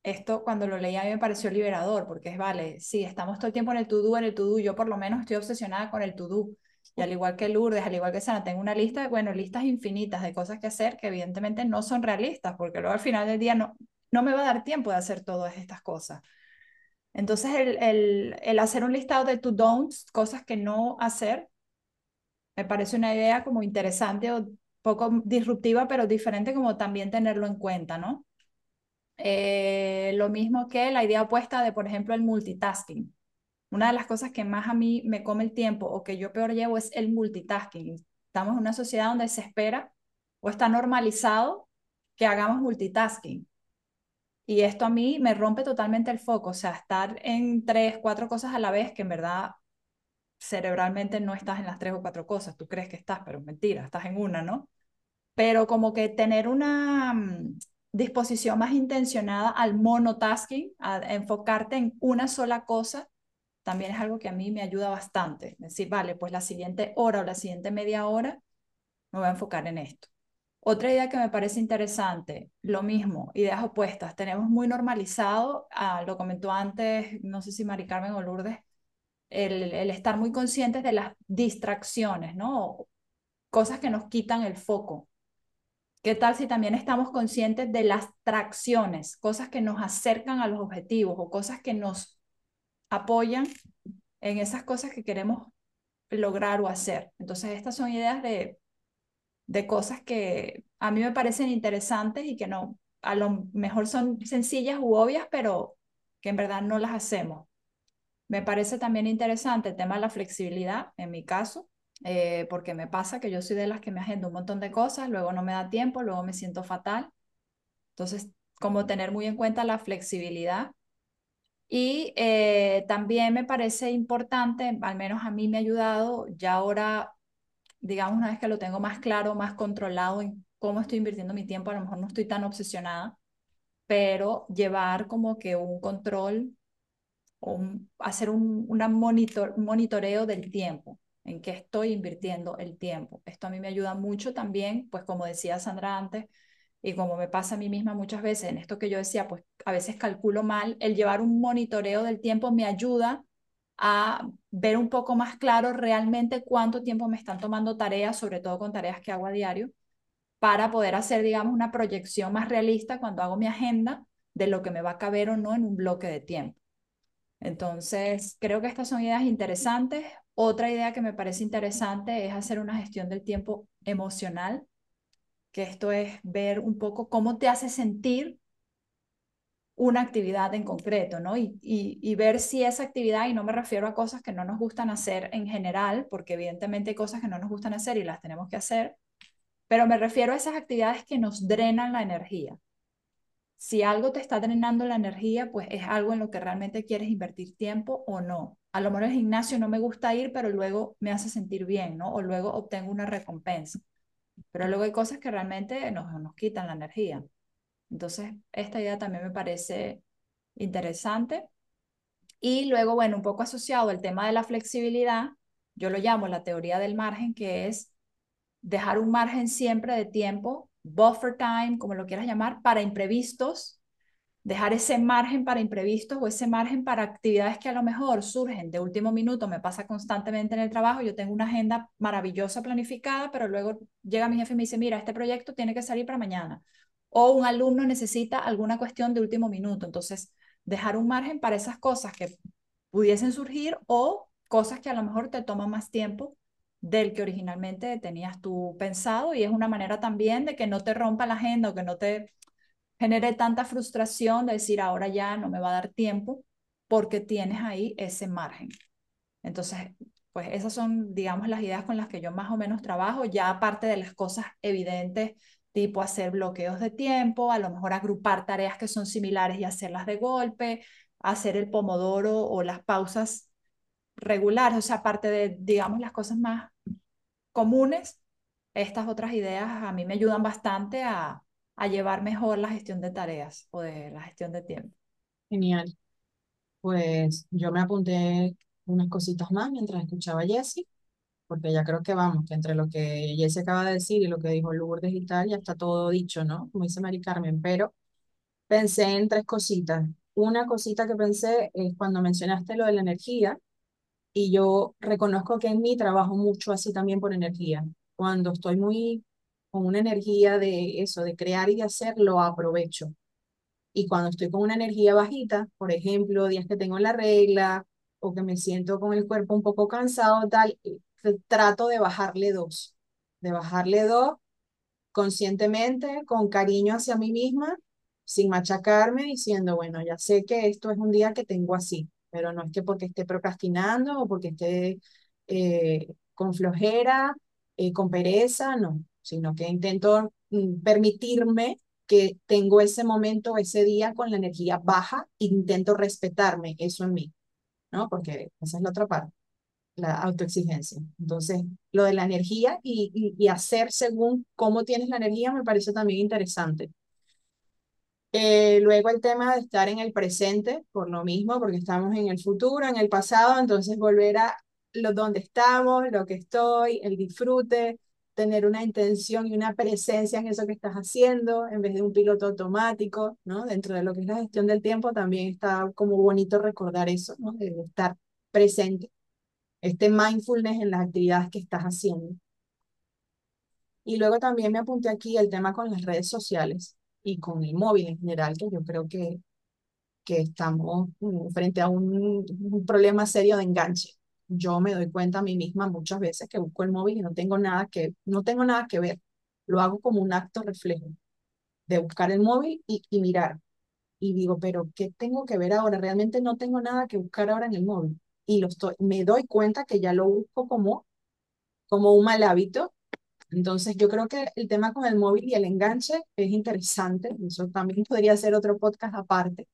Esto cuando lo leí a mí me pareció liberador, porque es, vale, sí, estamos todo el tiempo en el to-do, en el to-do, yo por lo menos estoy obsesionada con el to-do. Y al igual que Lourdes, al igual que Sana, tengo una lista de, bueno, listas infinitas de cosas que hacer que evidentemente no son realistas, porque luego al final del día no, no me va a dar tiempo de hacer todas estas cosas. Entonces, el, el, hacer un listado de to-don'ts, cosas que no hacer, me parece una idea como interesante o poco disruptiva, pero diferente como también tenerlo en cuenta, ¿no? Eh, lo mismo que la idea opuesta de, por ejemplo, el multitasking. Una de las cosas que más a mí me come el tiempo o que yo peor llevo es el multitasking. Estamos en una sociedad donde se espera o está normalizado que hagamos multitasking. Y esto a mí me rompe totalmente el foco, o sea, estar en tres, cuatro cosas a la vez, que en verdad cerebralmente no estás en las tres o cuatro cosas, tú crees que estás, pero mentira, estás en una, ¿no? Pero como que tener una mm, disposición más intencionada al monotasking, a enfocarte en una sola cosa, también es algo que a mí me ayuda bastante. Es decir, vale, pues la siguiente hora o la siguiente media hora me voy a enfocar en esto. Otra idea que me parece interesante, lo mismo, ideas opuestas. Tenemos muy normalizado, ah, lo comentó antes, no sé si Mari Carmen o Lourdes, el, el, estar muy conscientes de las distracciones, ¿no? Cosas que nos quitan el foco. ¿Qué tal si también estamos conscientes de las tracciones, cosas que nos acercan a los objetivos o cosas que nos apoyan en esas cosas que queremos lograr o hacer? Entonces, estas son ideas de de cosas que a mí me parecen interesantes y que no, a lo mejor son sencillas u obvias, pero que en verdad no las hacemos. Me parece también interesante el tema de la flexibilidad, en mi caso, eh, porque me pasa que yo soy de las que me agendo un montón de cosas, luego no me da tiempo, luego me siento fatal. Entonces, como tener muy en cuenta la flexibilidad. Y eh, también me parece importante, al menos a mí me ha ayudado, ya ahora digamos, una vez que lo tengo más claro, más controlado en cómo estoy invirtiendo mi tiempo, a lo mejor no estoy tan obsesionada, pero llevar como que un control o hacer un una monitor, monitoreo del tiempo, en qué estoy invirtiendo el tiempo. Esto a mí me ayuda mucho también, pues como decía Sandra antes, y como me pasa a mí misma muchas veces, en esto que yo decía, pues a veces calculo mal, el llevar un monitoreo del tiempo me ayuda a ver un poco más claro realmente cuánto tiempo me están tomando tareas, sobre todo con tareas que hago a diario, para poder hacer, digamos, una proyección más realista cuando hago mi agenda de lo que me va a caber o no en un bloque de tiempo. Entonces, creo que estas son ideas interesantes. Otra idea que me parece interesante es hacer una gestión del tiempo emocional, que esto es ver un poco cómo te hace sentir una actividad en concreto, ¿no? Y, y, ver si esa actividad, y no me refiero a cosas que no nos gustan hacer en general, porque evidentemente hay cosas que no nos gustan hacer y las tenemos que hacer, pero me refiero a esas actividades que nos drenan la energía. Si algo te está drenando la energía, pues es algo en lo que realmente quieres invertir tiempo o no. A lo mejor el gimnasio no me gusta ir, pero luego me hace sentir bien, ¿no? O luego obtengo una recompensa. Pero luego hay cosas que realmente nos, nos quitan la energía. Entonces, esta idea también me parece interesante. Y luego, bueno, un poco asociado al tema de la flexibilidad, yo lo llamo la teoría del margen, que es dejar un margen siempre de tiempo, buffer time, como lo quieras llamar, para imprevistos dejar ese margen para imprevistos o ese margen para actividades que a lo mejor surgen de último minuto, me pasa constantemente en el trabajo, yo tengo una agenda maravillosa planificada, pero luego llega mi jefe y me dice, mira, este proyecto tiene que salir para mañana, o un alumno necesita alguna cuestión de último minuto, entonces dejar un margen para esas cosas que pudiesen surgir o cosas que a lo mejor te toman más tiempo del que originalmente tenías tú pensado. Y es una manera también de que no te rompa la agenda o que no te genere tanta frustración de decir ahora ya no me va a dar tiempo porque tienes ahí ese margen. Entonces, Pues esas son, digamos, las ideas con las que yo más o menos trabajo, ya aparte de las cosas evidentes, tipo hacer bloqueos de tiempo, a lo mejor agrupar tareas que son similares y hacerlas de golpe, hacer el pomodoro o las pausas regulares, o sea, aparte de, digamos, las cosas más comunes, estas otras ideas a mí me ayudan bastante a, llevar mejor la gestión de tareas o de la gestión de tiempo. Genial. Pues yo me apunté unas cositas más mientras escuchaba a Jessie, porque ya creo que vamos, que entre lo que Jessie acaba de decir y lo que dijo Lourdes y tal, ya está todo dicho, ¿no? Como dice Mari Carmen, pero pensé en tres cositas. Una cosita que pensé es cuando mencionaste lo de la energía, y yo reconozco que en mí trabajo mucho así también por energía. Cuando estoy muy con una energía de eso, de crear y de hacer, lo aprovecho. Y cuando estoy con una energía bajita, por ejemplo, días que tengo la regla o que me siento con el cuerpo un poco cansado, tal, trato de bajarle dos, de bajarle dos conscientemente, con cariño hacia mí misma, sin machacarme, diciendo, bueno, ya sé que esto es un día que tengo así, pero no es que porque esté procrastinando o porque esté eh, con flojera, eh, con pereza, no, sino que intento mm, permitirme que tengo ese momento, ese día con la energía baja, intento respetarme eso en mí, ¿no? Porque esa es la otra parte, la autoexigencia. Entonces, lo de la energía y, y, hacer según cómo tienes la energía me parece también interesante. Eh, luego el tema de estar en el presente, por lo mismo, porque estamos en el futuro, en el pasado, entonces volver a lo donde estamos, lo que estoy, el disfrute, tener una intención y una presencia en eso que estás haciendo, en vez de un piloto automático, ¿no? Dentro de lo que es la gestión del tiempo, también está como bonito recordar eso, ¿no? De estar presente, este mindfulness en las actividades que estás haciendo. Y luego también me apunté aquí el tema con las redes sociales y con el móvil en general, que yo creo que, que estamos mm, frente a un, problema serio de enganche yo me doy cuenta a mí misma muchas veces que busco el móvil y no tengo nada que, no tengo nada que ver. Lo hago como un acto reflejo de buscar el móvil y, y mirar. Y digo, pero ¿qué tengo que ver ahora? Realmente no tengo nada que buscar ahora en el móvil. Y lo estoy, me doy cuenta que ya lo busco como, como un mal hábito. Entonces yo creo que el tema con el móvil y el enganche es interesante. Eso también podría ser otro podcast aparte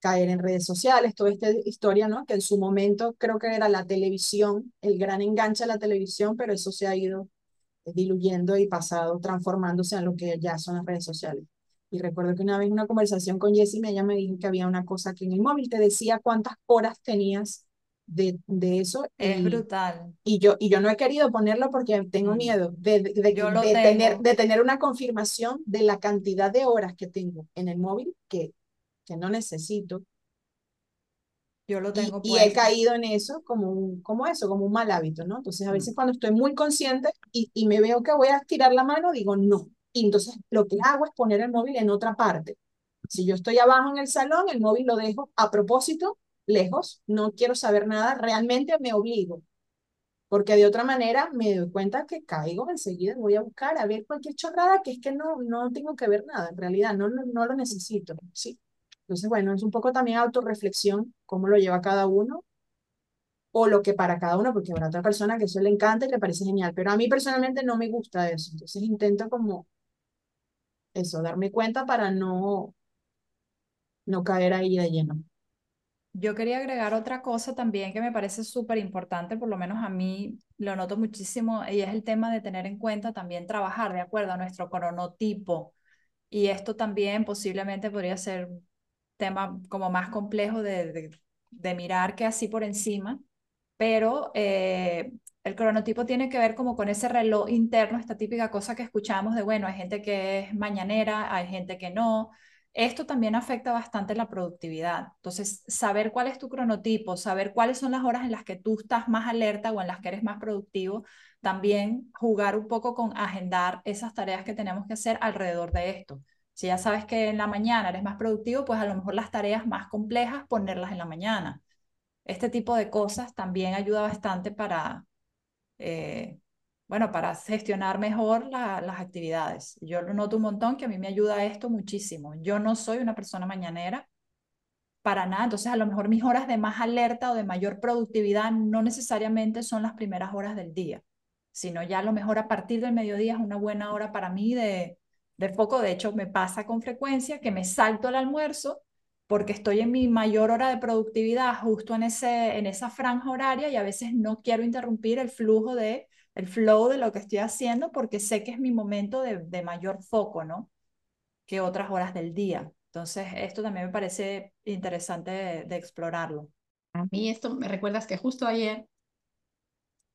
caer en redes sociales, toda esta historia, ¿no? Que en su momento creo que era la televisión, el gran enganche a la televisión, pero eso se ha ido diluyendo y pasado, transformándose en lo que ya son las redes sociales. Y recuerdo que una vez una conversación con Jessie, ella me dijo que había una cosa que en el móvil te decía cuántas horas tenías de, de eso. Es brutal. Y yo, y yo no he querido ponerlo porque tengo mm. miedo de, de, de, tener, de tener una confirmación de la cantidad de horas que tengo en el móvil que que no necesito. Yo lo tengo y, y, he caído en eso como, un, como eso, como un mal hábito, ¿no? Entonces a veces mm. cuando estoy muy consciente y, y me veo que voy a estirar la mano, digo no. Y entonces lo que hago es poner el móvil en otra parte. Si yo estoy abajo en el salón, el móvil lo dejo a propósito, lejos, no quiero saber nada, realmente me obligo. Porque de otra manera me doy cuenta que caigo enseguida, voy a buscar a ver cualquier chorrada que es que no, no tengo que ver nada, en realidad no, no, lo necesito, ¿sí? Entonces, bueno, es un poco también autorreflexión, cómo lo lleva cada uno, o lo que para cada uno, porque habrá otra persona que eso le encanta y le parece genial, pero a mí personalmente no me gusta eso, entonces intento como eso, darme cuenta para no, no caer ahí de lleno. Yo quería agregar otra cosa también que me parece súper importante, por lo menos a mí lo noto muchísimo, y es el tema de tener en cuenta también trabajar de acuerdo a nuestro cronotipo. Y esto también posiblemente podría ser tema como más complejo de, de, mirar que así por encima, pero eh, el cronotipo tiene que ver como con ese reloj interno, esta típica cosa que escuchamos de, bueno, hay gente que es mañanera, hay gente que no. Esto también afecta bastante la productividad. Entonces, saber cuál es tu cronotipo, saber cuáles son las horas en las que tú estás más alerta o en las que eres más productivo, también jugar un poco con agendar esas tareas que tenemos que hacer alrededor de esto. Si ya sabes que en la mañana eres más productivo, pues a lo mejor las tareas más complejas ponerlas en la mañana. Este tipo de cosas también ayuda bastante para, eh, bueno, para gestionar mejor las actividades. Yo lo noto un montón que a mí me ayuda esto muchísimo. Yo no soy una persona mañanera para nada. Entonces, a lo mejor mis horas de más alerta o de mayor productividad no necesariamente son las primeras horas del día, sino ya a lo mejor a partir del mediodía es una buena hora para mí de, de foco. De hecho, me pasa con frecuencia que me salto el almuerzo porque estoy en mi mayor hora de productividad justo en, ese, en esa franja horaria y a veces no quiero interrumpir el flujo de, el flow de lo que estoy haciendo porque sé que es mi momento de, de mayor foco, ¿no? Que otras horas del día. Entonces, esto también me parece interesante de, explorarlo. A mí esto me recuerdas que justo ayer,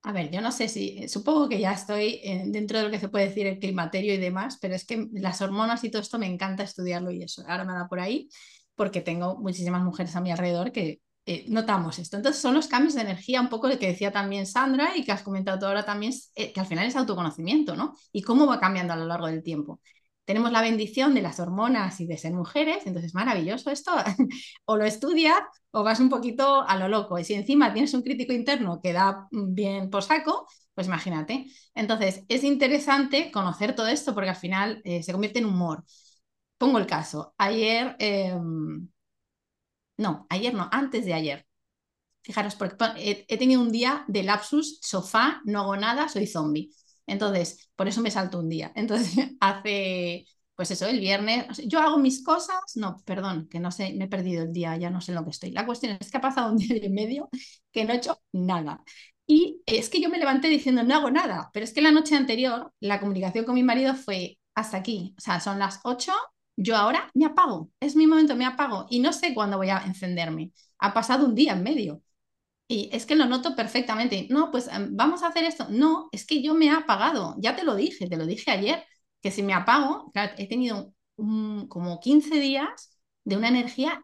a ver, yo no sé si, supongo que ya estoy dentro de lo que se puede decir el climaterio y demás, pero es que las hormonas y todo esto me encanta estudiarlo y eso. Ahora me da por ahí porque tengo muchísimas mujeres a mi alrededor que eh, notamos esto. Entonces son los cambios de energía, un poco que decía también Sandra y que has comentado ahora también, eh, que al final es autoconocimiento, ¿no? Y cómo va cambiando a lo largo del tiempo tenemos la bendición de las hormonas y de ser mujeres, entonces maravilloso esto, o lo estudias o vas un poquito a lo loco. Y si encima tienes un crítico interno que da bien por saco, pues imagínate. Entonces es interesante conocer todo esto porque al final eh, se convierte en humor. Pongo el caso, ayer, em, no, ayer no, antes de ayer. Fijaros, porque he tenido un día de lapsus, sofá, no hago nada, soy zombie. Entonces, por eso me salto un día. Entonces, hace, pues eso, el viernes, yo hago mis cosas, no, perdón, que no sé, me he perdido el día, ya no sé en lo que estoy. La cuestión es que ha pasado un día y medio que no he hecho nada. Y es que yo me levanté diciendo, no hago nada, pero es que la noche anterior la comunicación con mi marido fue hasta aquí, o sea, son las 8, yo ahora me apago, es mi momento, me apago y no sé cuándo voy a encenderme. Ha pasado un día en medio. Y es que lo noto perfectamente. No, pues em, vamos a hacer esto. No, es que yo me he apagado. Ya te lo dije, te lo dije ayer, que si me apago, he tenido como 15 días de una energía,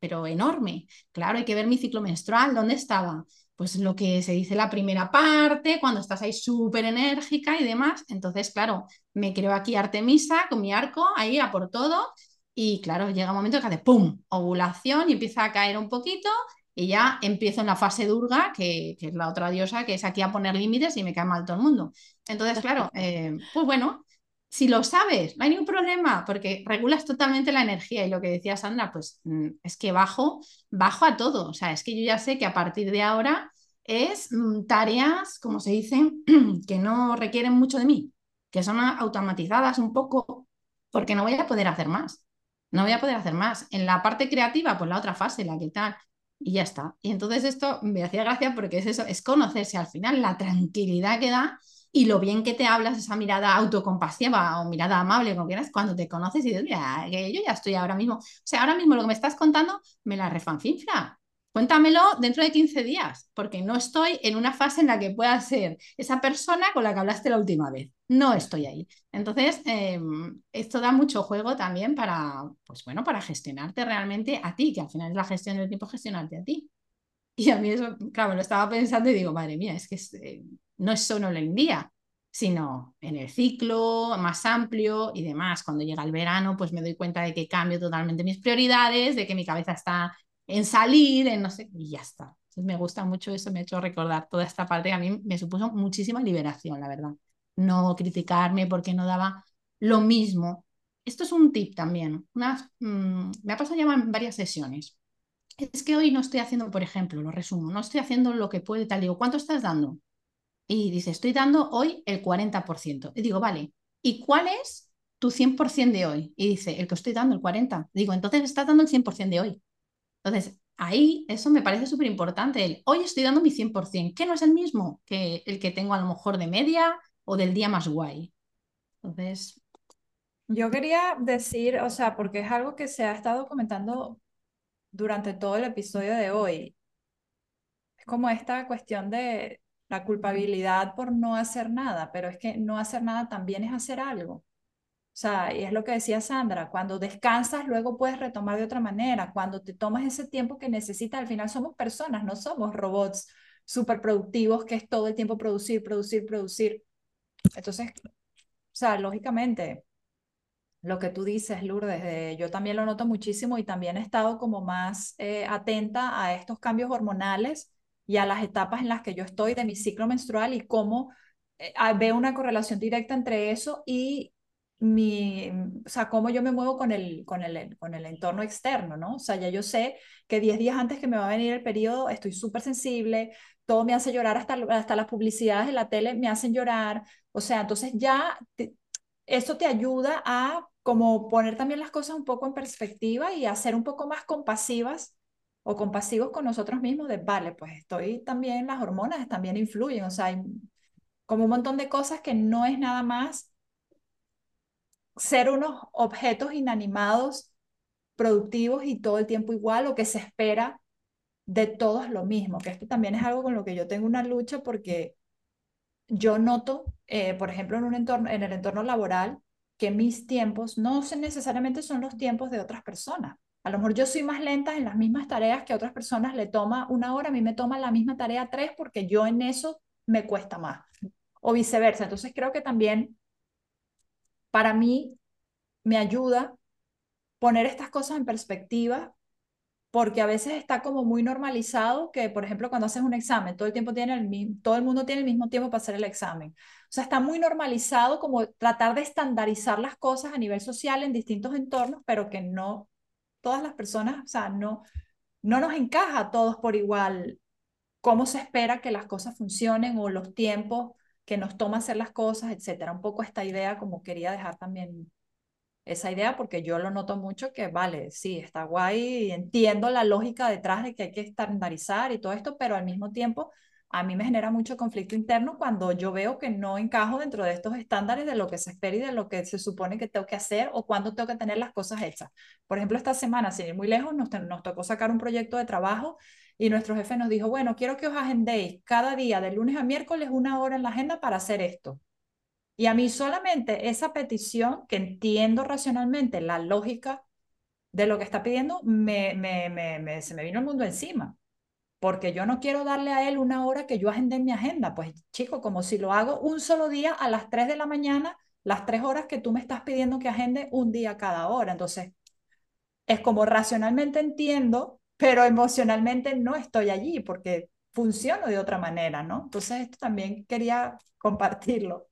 pero enorme. Claro, hay que ver mi ciclo menstrual, ¿dónde estaba? Pues lo que se dice la primera parte, cuando estás ahí súper enérgica y demás. Entonces, claro, me creo aquí Artemisa con mi arco ahí a por todo. Y claro, llega un momento que hace ¡pum! Ovulación y empieza a caer un poquito y ya empiezo en la fase durga, que, que, es la otra diosa, que es aquí a poner límites y me cae mal todo el mundo. Entonces, claro, eh, pues bueno, si lo sabes, no hay ningún problema, porque regulas totalmente la energía. Y lo que decía Sandra, pues mm, es que bajo, bajo a todo. O sea, es que yo ya sé que a partir de ahora es mm, tareas, como se dice, que no requieren mucho de mí, que son automatizadas un poco, porque no voy a poder hacer más. No voy a poder hacer más. En la parte creativa, pues la otra fase, la que tal y ya está. Y entonces esto me hacía gracia porque es eso, es conocerse al final, la tranquilidad que da y lo bien que te hablas, esa mirada autocompasiva o mirada amable, como quieras, cuando te conoces y dices, mira, que yo ya estoy ahora mismo, o sea, ahora mismo lo que me estás contando me la refanfinfla. Cuéntamelo dentro de 15 días, porque no estoy en una fase en la que pueda ser esa persona con la que hablaste la última vez. No estoy ahí. Entonces, em, esto da mucho juego también para, pues bueno, para gestionarte realmente a ti, que al final es la gestión del tiempo, gestionarte a ti. Y a mí eso, claro, lo estaba pensando y digo, madre mía, es que eh, no es solo en el día, sino en el ciclo más amplio y demás. Cuando llega el verano, pues me doy cuenta de que cambio totalmente mis prioridades, de que mi cabeza está en salir, en no sé, y ya está. Entonces me gusta mucho eso, me ha hecho recordar toda esta parte a mí me supuso muchísima liberación, la verdad. No criticarme porque no daba lo mismo. Esto es un tip también. Una, mm, me ha pasado ya en varias sesiones. Es que hoy no estoy haciendo, por ejemplo, lo resumo, no estoy haciendo lo que puede tal. Digo, ¿cuánto estás dando? Y dice, estoy dando hoy el 40%. Y digo, vale, ¿y cuál es tu 100% de hoy? Y dice, el que estoy dando, el 40%. Digo, entonces estás dando el 100% de hoy. Entonces, ahí eso me parece súper importante. hoy estoy dando mi 100%, que no es el mismo que el que tengo a lo mejor de media o del día más guay. Entonces... Yo quería decir, o sea, porque es algo que se ha estado comentando durante todo el episodio de hoy. Es como esta cuestión de la culpabilidad por no hacer nada, pero es que no hacer nada también es hacer algo. O sea, y es lo que decía Sandra, cuando descansas luego puedes retomar de otra manera, cuando te tomas ese tiempo que necesitas, al final somos personas, no somos robots súper productivos que es todo el tiempo producir, producir, producir. Entonces, o sea, lógicamente, lo que tú dices, Lourdes, yo también lo noto muchísimo y también he estado como más eh, atenta a estos cambios hormonales y a las etapas en las que yo estoy de mi ciclo menstrual y cómo eh, veo una correlación directa entre eso y mi, o sea, cómo yo me muevo con el, con el, con el entorno externo, ¿no? O sea, ya yo sé que 10 días antes que me va a venir el periodo estoy súper sensible, todo me hace llorar, hasta, hasta las publicidades de la tele me hacen llorar, o sea, entonces ya eso te ayuda a como poner también las cosas un poco en perspectiva y a ser un poco más compasivas o compasivos con nosotros mismos de, vale, pues estoy también, las hormonas también influyen, o sea, hay como un montón de cosas que no es nada más ser unos objetos inanimados, productivos y todo el tiempo igual, o que se espera de todos lo mismo, que esto también es algo con lo que yo tengo una lucha porque yo noto, eh, por ejemplo, en, un entorno, en el entorno laboral, que mis tiempos no necesariamente son los tiempos de otras personas. A lo mejor yo soy más lenta en las mismas tareas que otras personas le toma una hora, a mí me toma la misma tarea tres porque yo en eso me cuesta más. O viceversa. Entonces creo que también para mí me ayuda poner estas cosas en perspectiva porque a veces está como muy normalizado que, por ejemplo, cuando haces un examen, todo el tiempo tiene el todo el mundo tiene el mismo tiempo para hacer el examen. O sea, está muy normalizado como tratar de estandarizar las cosas a nivel social en distintos entornos, pero que no todas las personas, o sea, no, no nos encaja a todos por igual cómo se espera que las cosas funcionen o los tiempos que nos toma hacer las cosas, etcétera. Un poco esta idea, como quería dejar también esa idea, porque yo lo noto mucho que, vale, sí, está guay, entiendo la lógica detrás de que hay que estandarizar y todo esto, pero al mismo tiempo a mí me genera mucho conflicto interno cuando yo veo que no encajo dentro de estos estándares de lo que se espera y de lo que se supone que tengo que hacer o cuando tengo que tener las cosas hechas. Por ejemplo, esta semana, sin ir muy lejos, nos, nos tocó sacar un proyecto de trabajo y nuestro jefe nos dijo, bueno, quiero que os agendéis cada día, de lunes a miércoles, una hora en la agenda para hacer esto. Y a mí solamente esa petición, que entiendo racionalmente la lógica de lo que está pidiendo, me, me, me, se me vino el mundo encima. Porque yo no quiero darle a él una hora que yo agendé en mi agenda. Pues chico, como si lo hago un solo día a las 3 de la mañana, las tres horas que tú me estás pidiendo que agende un día cada hora. Entonces, es como racionalmente entiendo pero emocionalmente no estoy allí porque funciono de otra manera, ¿no? Entonces, esto también quería compartirlo.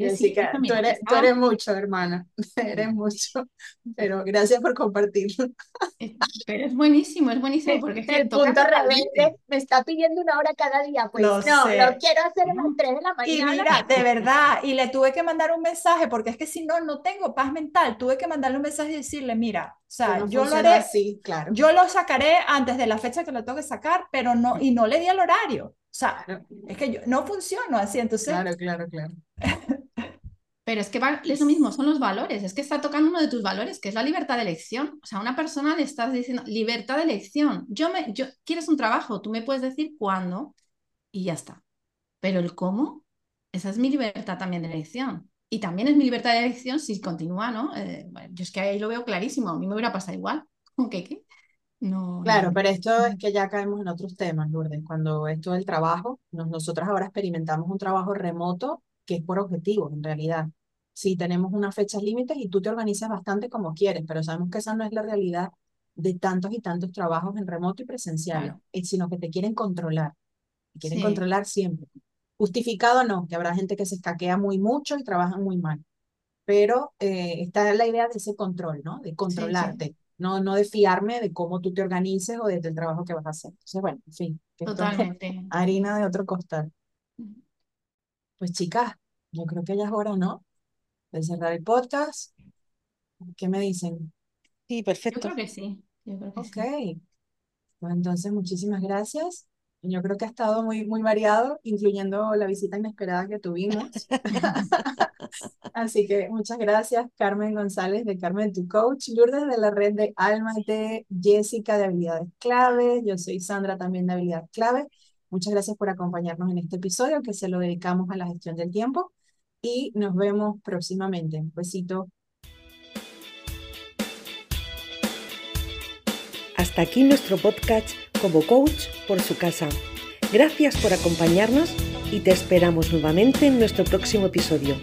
Jessica, tú eres, tú eres mucho, hermana, eres mucho, pero gracias por compartirlo. Pero es buenísimo, es buenísimo porque es el punto rebelde me está pidiendo una hora cada día, pues no, lo quiero hacer a las 3 de la mañana. Y mira, de verdad, y le tuve que mandar un mensaje porque es que si no, no tengo paz mental, tuve que mandarle un mensaje y decirle, mira, o sea, yo lo haré, así, claro. yo lo sacaré antes de la fecha que lo tengo que sacar, pero no, y no le di el horario. O sea, es que yo no funciono así, entonces. Claro, claro, claro. Pero es que es lo mismo, son los valores. Es que está tocando uno de tus valores, que es la libertad de elección. O sea, a una persona le estás diciendo libertad de elección. Yo me, yo, quieres un trabajo, tú me puedes decir cuándo y ya está. Pero el cómo, esa es mi libertad también de elección. Y también es mi libertad de elección si continúa, ¿no? Eh, yo es que ahí lo veo clarísimo. A mí me hubiera pasado igual. ¿Qué? ¿Qué? No, claro, pero esto es que ya caemos en otros temas, Lourdes. Cuando esto del trabajo, nosotros ahora experimentamos un trabajo remoto que es por objetivo, en realidad sí tenemos unas fechas límites y tú te organizas bastante como quieres, pero sabemos que esa no es la realidad de tantos y tantos trabajos en remoto y presencial, eh, sino que te quieren controlar, te quieren controlar siempre. Justificado no, que habrá gente que se escaquea muy mucho y trabaja muy mal, pero eh, está la idea de ese control, ¿no? De controlarte, No, no de fiarme de cómo tú te organices o del trabajo que vas a hacer. Entonces, bueno, en fin. Totalmente. Harina de otro costal. Pues chicas, yo creo que ya es hora, ¿no? De cerrar el podcast. ¿Qué me dicen? Sí, perfecto. Yo creo que sí. Yo creo que ok. Pues entonces, muchísimas gracias. Yo creo que ha estado muy, muy variado, incluyendo la visita inesperada que tuvimos. Así que muchas gracias, Carmen González de Carmen Tu Coach, Lourdes de la red de Alma de Jessica de Habilidades Clave, yo soy Sandra también de Habilidades Clave. Muchas gracias por acompañarnos en este episodio que se lo dedicamos a la gestión del tiempo y nos vemos próximamente. Besito. Hasta aquí nuestro podcast como coach por su casa. Gracias por acompañarnos y te esperamos nuevamente en nuestro próximo episodio.